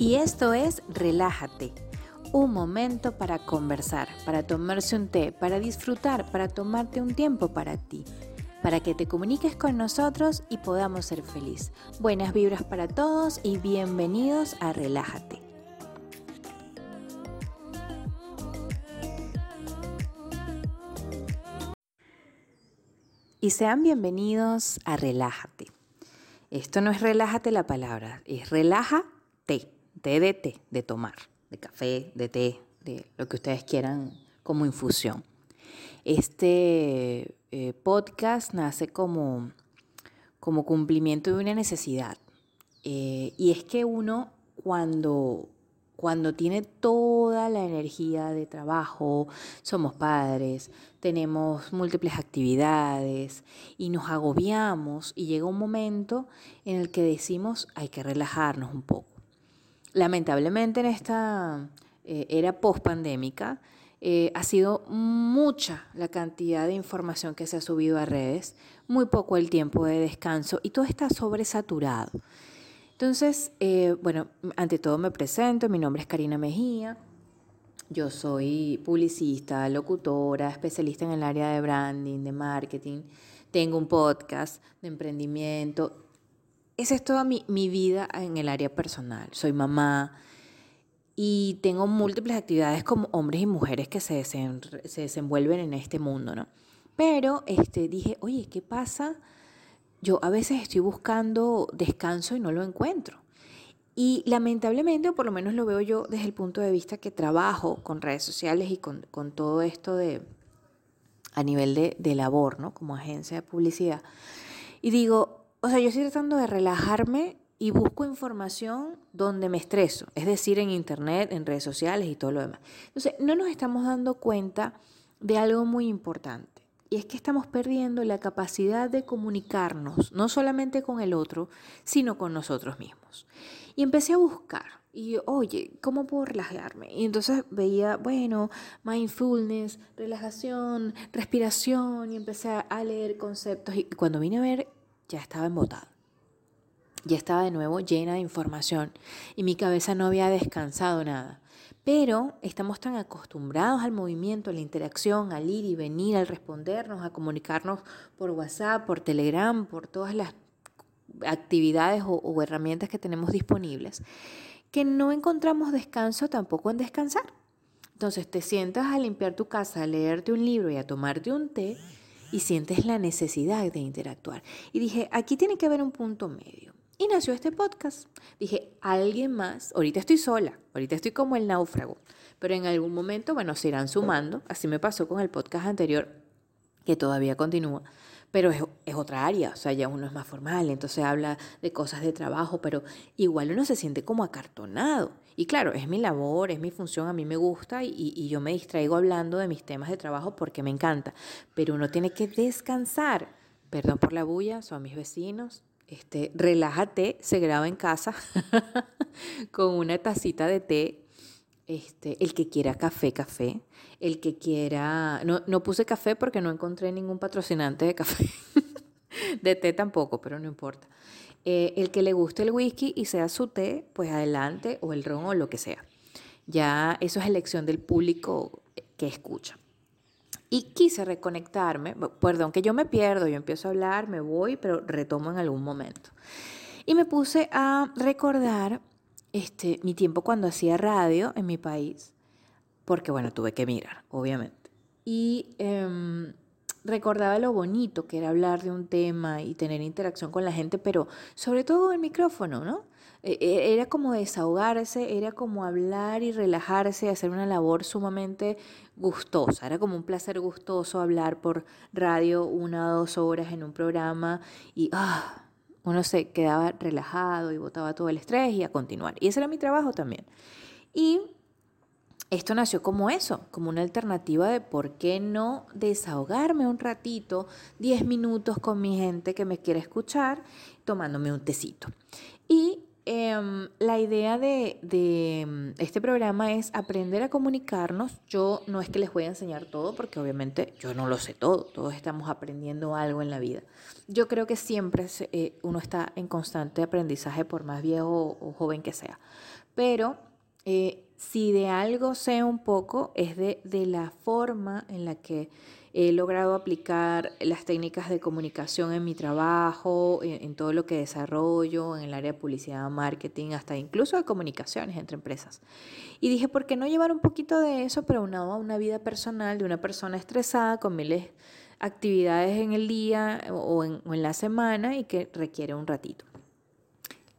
Y esto es Relájate, un momento para conversar, para tomarse un té, para disfrutar, para tomarte un tiempo para ti, para que te comuniques con nosotros y podamos ser feliz. Buenas vibras para todos y bienvenidos a Relájate. Y sean bienvenidos a Relájate. Esto no es relájate la palabra, es relájate té de té, de tomar, de café, de té, de lo que ustedes quieran como infusión. Este eh, podcast nace como, como cumplimiento de una necesidad. Eh, y es que uno cuando, cuando tiene toda la energía de trabajo, somos padres, tenemos múltiples actividades y nos agobiamos y llega un momento en el que decimos hay que relajarnos un poco lamentablemente en esta eh, era post-pandémica, eh, ha sido mucha la cantidad de información que se ha subido a redes, muy poco el tiempo de descanso y todo está sobresaturado. Entonces, eh, bueno, ante todo me presento, mi nombre es Karina Mejía, yo soy publicista, locutora, especialista en el área de branding, de marketing, tengo un podcast de emprendimiento esa es toda mi, vida en el área personal. Soy mamá y tengo múltiples actividades como hombres y mujeres que se, se desenvuelven en este mundo, ¿no? Pero este, dije, oye, ¿qué pasa? Yo a veces estoy buscando descanso y no lo encuentro. Y lamentablemente, o por lo menos lo veo yo desde el punto de vista que trabajo con redes sociales y con, todo esto de a nivel de, de labor, ¿no? Como agencia de publicidad. Y digo, o sea, yo estoy tratando de relajarme y busco información donde me estreso, es decir, en internet, en redes sociales y todo lo demás. Entonces, no nos estamos dando cuenta de algo muy importante. Y es que estamos perdiendo la capacidad de comunicarnos, no solamente con el otro, sino con nosotros mismos. Y empecé a buscar, y oye, ¿cómo puedo relajarme? Y entonces veía, bueno, mindfulness, relajación, respiración, y empecé a leer conceptos. Y cuando vine a ver, ya estaba embotado. Ya estaba de nuevo llena de información y mi cabeza no había descansado nada. Pero estamos tan acostumbrados al movimiento, a la interacción, al ir y venir, al respondernos, a comunicarnos por WhatsApp, por Telegram, por todas las actividades o herramientas que tenemos disponibles, que no encontramos descanso tampoco en descansar. Entonces te sientas a limpiar tu casa, a leerte un libro y a tomarte un té y sientes la necesidad de interactuar. Y dije, aquí tiene que haber un punto medio. Y nació este podcast. Dije, alguien más, ahorita estoy sola, ahorita estoy como el náufrago, pero en algún momento, bueno, se irán sumando. Así me pasó con el podcast anterior, que todavía continúa, pero es, otra área, o sea, ya uno es más formal, entonces habla de cosas de trabajo, pero igual uno se siente como acartonado. Y claro, es mi labor, es mi función, a mí me gusta y, yo me distraigo hablando de mis temas de trabajo porque me encanta, pero uno tiene que descansar. Perdón por la bulla, son mis vecinos. Este, relájate, se graba en casa con una tacita de té este, el que quiera café, café. El que quiera... No, no puse café porque no encontré ningún patrocinante de café. de té tampoco, pero no importa. Eh, el que le guste el whisky y sea su té, pues adelante, o el ron o lo que sea. Ya eso es elección del público que escucha. Y quise reconectarme, perdón que yo me pierdo, yo empiezo a hablar, me voy, pero retomo en algún momento. Y me puse a recordar este, mi tiempo cuando hacía radio en mi país, porque bueno, tuve que mirar, obviamente. Y em, recordaba lo bonito que era hablar de un tema y tener interacción con la gente, pero sobre todo el micrófono, ¿no? E, e, era como desahogarse, era como hablar y relajarse, hacer una labor sumamente gustosa, era como un placer gustoso hablar por radio una o dos horas en un programa y ah, uno se quedaba relajado y botaba todo el estrés y a continuar. Y ese era mi trabajo también. Y esto nació como eso, como una alternativa de por qué no desahogarme un ratito, 10 minutos con mi gente que me quiere escuchar, tomándome un tecito. Y Em, la idea de, de, este programa es aprender a comunicarnos. Yo no es que les voy a enseñar todo, porque obviamente yo no lo sé todo, todos estamos aprendiendo algo en la vida. Yo creo que siempre eh, uno está en constante aprendizaje, por más viejo o joven que sea. Pero eh, si de algo sé un poco, es de, de la forma en la que He logrado aplicar las técnicas de comunicación en mi trabajo, en, todo lo que desarrollo, en el área de publicidad, marketing, hasta incluso de comunicaciones entre empresas. Y dije, ¿por qué no llevar un poquito de eso, pero a una vida personal de una persona estresada con miles de actividades en el día o en, o en la semana y que requiere un ratito?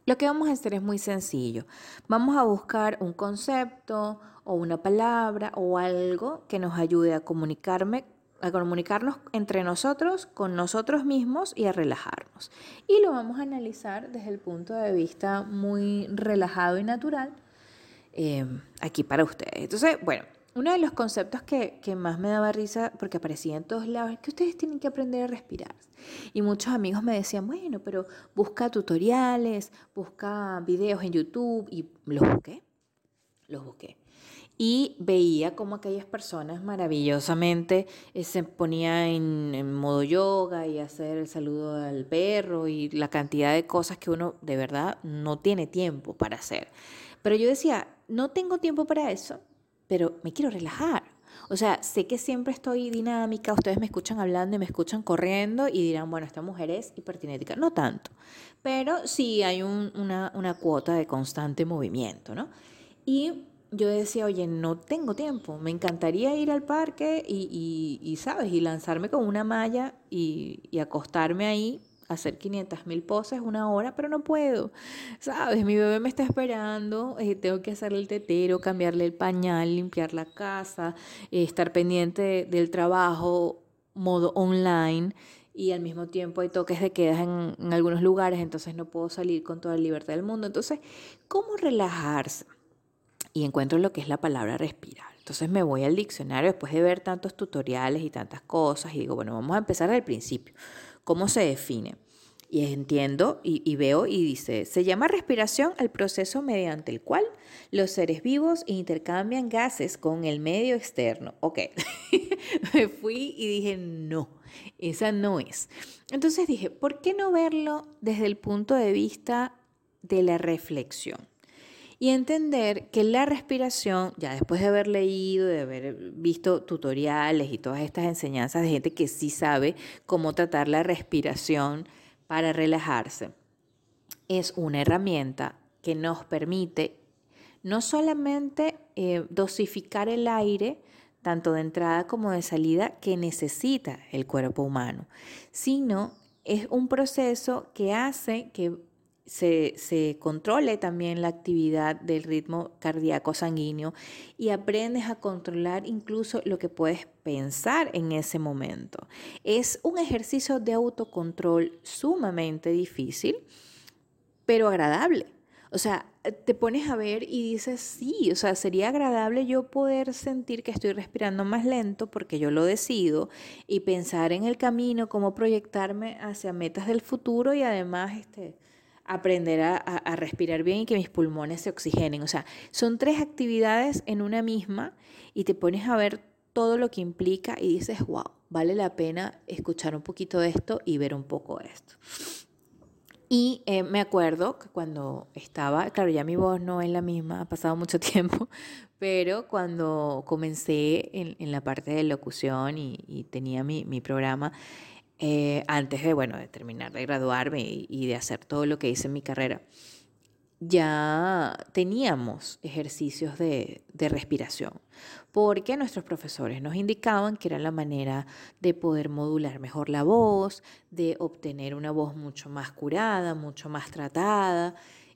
Lo que vamos a hacer es muy sencillo. Vamos a buscar un concepto o una palabra o algo que nos ayude a comunicarme a comunicarnos entre nosotros, con nosotros mismos y a relajarnos. Y lo vamos a analizar desde el punto de vista muy relajado y natural em, aquí para ustedes. Entonces, bueno, uno de los conceptos que, que, más me daba risa, porque aparecía en todos lados, es que ustedes tienen que aprender a respirar. Y muchos amigos me decían, bueno, pero busca tutoriales, busca videos en YouTube, y los busqué, los busqué y veía como aquellas personas maravillosamente eh, se ponían en, modo yoga y hacer el saludo al perro y la cantidad de cosas que uno de verdad no tiene tiempo para hacer. Pero yo decía, no tengo tiempo para eso, pero me quiero relajar. O sea, sé que siempre estoy dinámica, ustedes me escuchan hablando y me escuchan corriendo y dirán, bueno, esta mujer es hipertinética. No tanto, pero sí hay una, una cuota de constante movimiento, ¿no? Y yo decía, oye, no tengo tiempo, me encantaría ir al parque y, y, ¿sabes? Y lanzarme con una malla y, y acostarme ahí, hacer 500 mil poses una hora, pero no puedo, ¿sabes? Mi bebé me está esperando, eh, tengo que hacerle el tetero, cambiarle el pañal, limpiar la casa, eh, estar pendiente del trabajo, modo online y al mismo tiempo hay toques de quedas en, en, algunos lugares, entonces no puedo salir con toda la libertad del mundo. Entonces, ¿cómo relajarse? y encuentro lo que es la palabra respirar. Entonces me voy al diccionario después de ver tantos tutoriales y tantas cosas y digo, bueno, vamos a empezar al principio. ¿Cómo se define? Y entiendo y, veo y dice, se llama respiración al proceso mediante el cual los seres vivos intercambian gases con el medio externo. Ok, me fui y dije, no, esa no es. Entonces dije, ¿por qué no verlo desde el punto de vista de la reflexión? y entender que la respiración, ya después de haber leído, de haber visto tutoriales y todas estas enseñanzas de gente que sí sabe cómo tratar la respiración para relajarse, es una herramienta que nos permite no solamente eh, dosificar el aire, tanto de entrada como de salida, que necesita el cuerpo humano, sino es un proceso que hace que se, controle también la actividad del ritmo cardíaco sanguíneo y aprendes a controlar incluso lo que puedes pensar en ese momento. Es un ejercicio de autocontrol sumamente difícil, pero agradable. O sea, te pones a ver y dices, sí, o sea, sería agradable yo poder sentir que estoy respirando más lento porque yo lo decido y pensar en el camino, cómo proyectarme hacia metas del futuro y además, este, aprender a, respirar bien y que mis pulmones se oxigenen. O sea, son tres actividades en una misma y te pones a ver todo lo que implica y dices, wow, vale la pena escuchar un poquito de esto y ver un poco esto. Y eh, me acuerdo que cuando estaba, claro, ya mi voz no es la misma, ha pasado mucho tiempo, pero cuando comencé en, la parte de locución y, tenía mi, mi programa, eh, antes de, bueno, de terminar de graduarme y, de hacer todo lo que hice en mi carrera, ya teníamos ejercicios de, de, respiración, porque nuestros profesores nos indicaban que era la manera de poder modular mejor la voz, de obtener una voz mucho más curada, mucho más tratada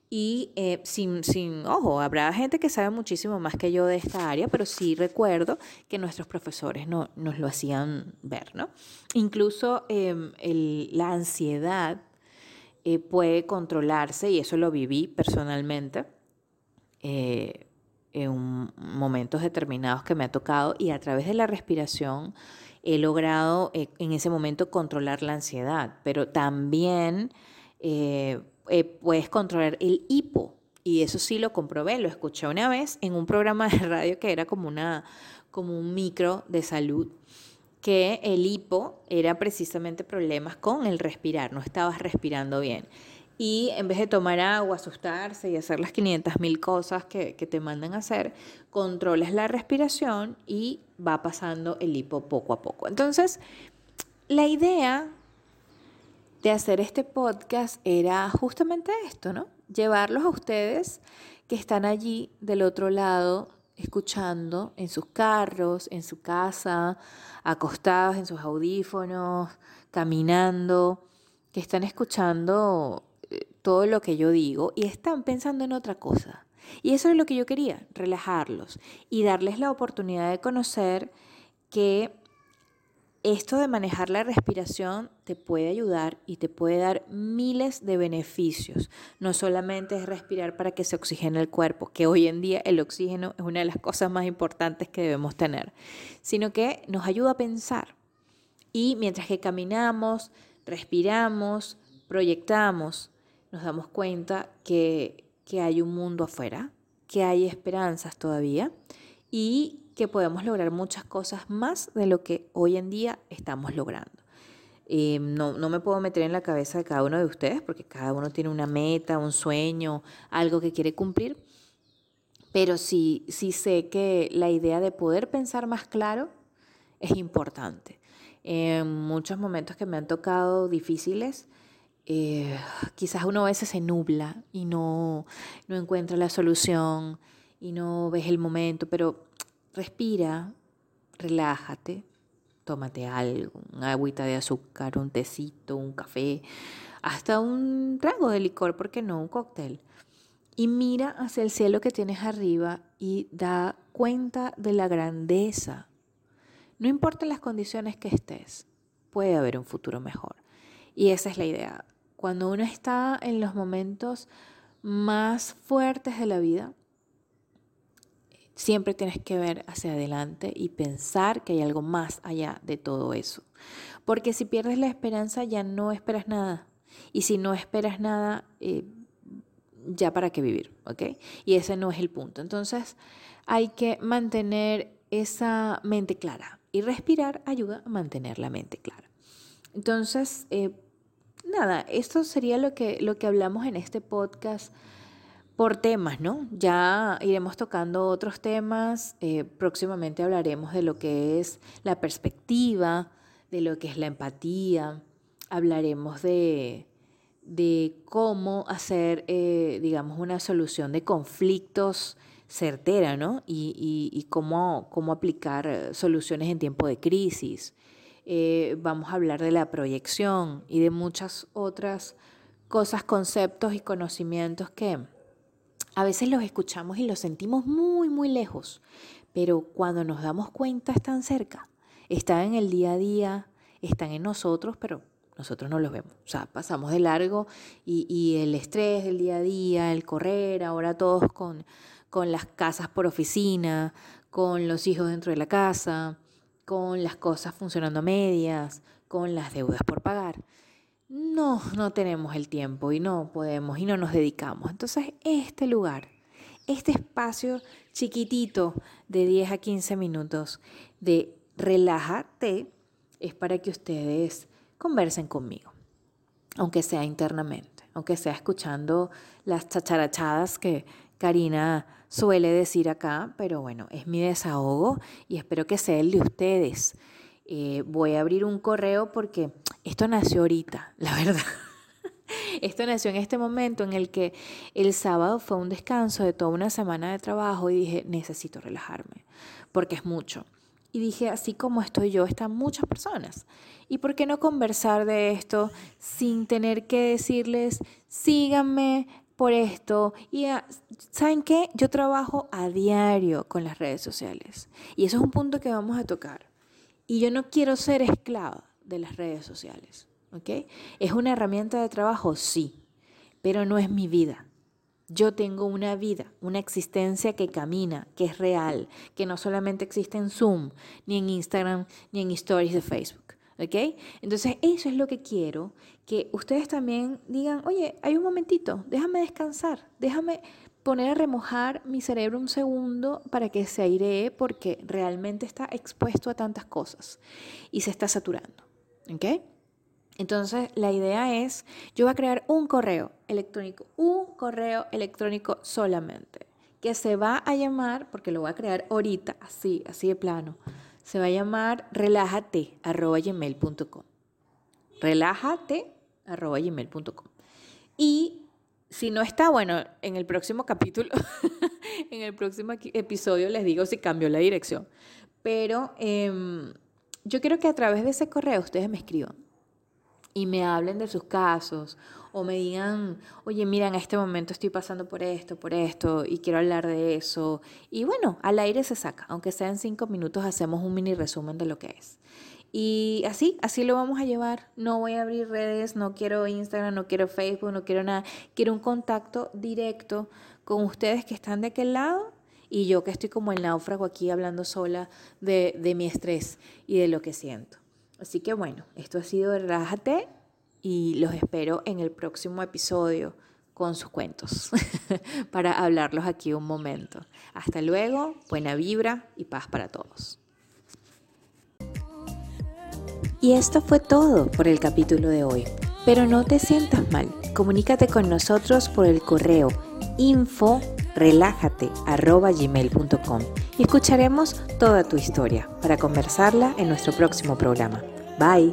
y eh, sin, sin, ojo, habrá gente que sabe muchísimo más que yo de esta área, pero sí recuerdo que nuestros profesores no, nos lo hacían ver, ¿no? Incluso em, la ansiedad eh, puede controlarse, y eso lo viví personalmente, eh, en momentos determinados que me ha tocado, y a través de la respiración he logrado en ese momento controlar la ansiedad, pero también puedes controlar el hipo. Y eso sí lo comprobé, lo escuché una vez en un programa de radio que era como, una, como un micro de salud que el hipo era precisamente problemas con el respirar, no estabas respirando bien. Y en vez de tomar agua, asustarse y hacer las 500 mil cosas que, te mandan hacer, controlas la respiración y va pasando el hipo poco a poco. Entonces, la idea de hacer este podcast era justamente esto, ¿no? Llevarlos a ustedes que están allí del otro lado escuchando en sus carros, en su casa, acostados en sus audífonos, caminando, que están escuchando eh, todo lo que yo digo y están pensando en otra cosa. Y eso es lo que yo quería, relajarlos y darles la oportunidad de conocer que esto de manejar la respiración te puede ayudar y te puede dar miles de beneficios. No solamente es respirar para que se oxigene el cuerpo, que hoy en día el oxígeno es una de las cosas más importantes que debemos tener, sino que nos ayuda a pensar. Y mientras que caminamos, respiramos, proyectamos, nos damos cuenta que, que hay un mundo afuera, que hay esperanzas todavía y que podemos lograr muchas cosas más de lo que hoy en día estamos logrando. Eh, no, no, me puedo meter en la cabeza de cada uno de ustedes porque cada uno tiene una meta, un sueño, algo que quiere cumplir, pero sí, sí sé que la idea de poder pensar más claro es importante. En muchos momentos que me han tocado difíciles, eh, quizás uno a veces se nubla y no, no encuentra la solución y no ves el momento, pero Respira, relájate, tómate algo, una agüita de azúcar, un tecito, un café, hasta un trago de licor, ¿por qué no? Un cóctel. Y mira hacia el cielo que tienes arriba y da cuenta de la grandeza. No importa las condiciones que estés, puede haber un futuro mejor. Y esa es la idea. Cuando uno está en los momentos más fuertes de la vida, Siempre tienes que ver hacia adelante y pensar que hay algo más allá de todo eso. Porque si pierdes la esperanza ya no esperas nada. Y si no esperas nada, eh, ya para qué vivir, ¿ok? Y ese no es el punto. Entonces hay que mantener esa mente clara. Y respirar ayuda a mantener la mente clara. Entonces, eh, nada, esto sería lo que, lo que hablamos en este podcast por temas, ¿no? Ya iremos tocando otros temas, eh, próximamente hablaremos de lo que es la perspectiva, de lo que es la empatía, hablaremos de, de cómo hacer, eh, digamos, una solución de conflictos certera, ¿no? Y, cómo, cómo, aplicar soluciones en tiempo de crisis. Eh, vamos a hablar de la proyección y de muchas otras cosas, conceptos y conocimientos que a veces los escuchamos y los sentimos muy, muy lejos, pero cuando nos damos cuenta están cerca, están en el día a día, están en nosotros, pero nosotros no los vemos. O sea, pasamos de largo y, el estrés del día a día, el correr, ahora todos con, con las casas por oficina, con los hijos dentro de la casa, con las cosas funcionando a medias, con las deudas por pagar no, no tenemos el tiempo y no podemos y no nos dedicamos. Entonces, este lugar, este espacio chiquitito de 10 a 15 minutos de relájate es para que ustedes conversen conmigo, aunque sea internamente, aunque sea escuchando las chacharachadas que Karina suele decir acá, pero bueno, es mi desahogo y espero que sea el de ustedes. Eh, voy a abrir un correo porque esto nació ahorita, la verdad. Esto nació en este momento en el que el sábado fue un descanso de toda una semana de trabajo y dije, necesito relajarme, porque es mucho. Y dije, así como estoy yo, están muchas personas. ¿Y por qué no conversar de esto sin tener que decirles, síganme por esto? Y ah, ¿saben qué? Yo trabajo a diario con las redes sociales. Y eso es un punto que vamos a tocar. Y yo no quiero ser esclava de las redes sociales. ¿ok? ¿Es una herramienta de trabajo? Sí, pero no es mi vida. Yo tengo una vida, una existencia que camina, que es real, que no solamente existe en Zoom, ni en Instagram, ni en stories de Facebook. ¿Ok? Entonces eso es lo que quiero, que ustedes también digan, oye, hay un momentito, déjame descansar, déjame poner a remojar mi cerebro un segundo para que se airee porque realmente está expuesto a tantas cosas y se está saturando. ¿Ok? Entonces, la idea es, yo voy a crear un correo electrónico, un correo electrónico solamente, que se va a llamar, porque lo voy a crear ahorita, así, así de plano, se va a llamar relájate.gmail.com. Relájate.gmail.com. Y si no está, bueno, en el próximo capítulo, en el próximo episodio les digo si cambió la dirección. Pero em, yo quiero que a través de ese correo ustedes me escriban y me hablen de sus casos o me digan, oye, mira, en este momento estoy pasando por esto, por esto y quiero hablar de eso. Y bueno, al aire se saca, aunque sea en cinco minutos hacemos un mini resumen de lo que es. Y así, así lo vamos a llevar. No voy a abrir redes, no quiero Instagram, no quiero Facebook, no quiero nada. Quiero un contacto directo con ustedes que están de aquel lado y yo que estoy como el náufrago aquí hablando sola de, de mi estrés y de lo que siento. Así que bueno, esto ha sido Relájate y los espero en el próximo episodio con sus cuentos para hablarlos aquí un momento. Hasta luego, buena vibra y paz para todos. Y esto fue todo por el capítulo de hoy. Pero no te sientas mal, comunícate con nosotros por el correo info relájate.gmail.com y escucharemos toda tu historia para conversarla en nuestro próximo programa. Bye.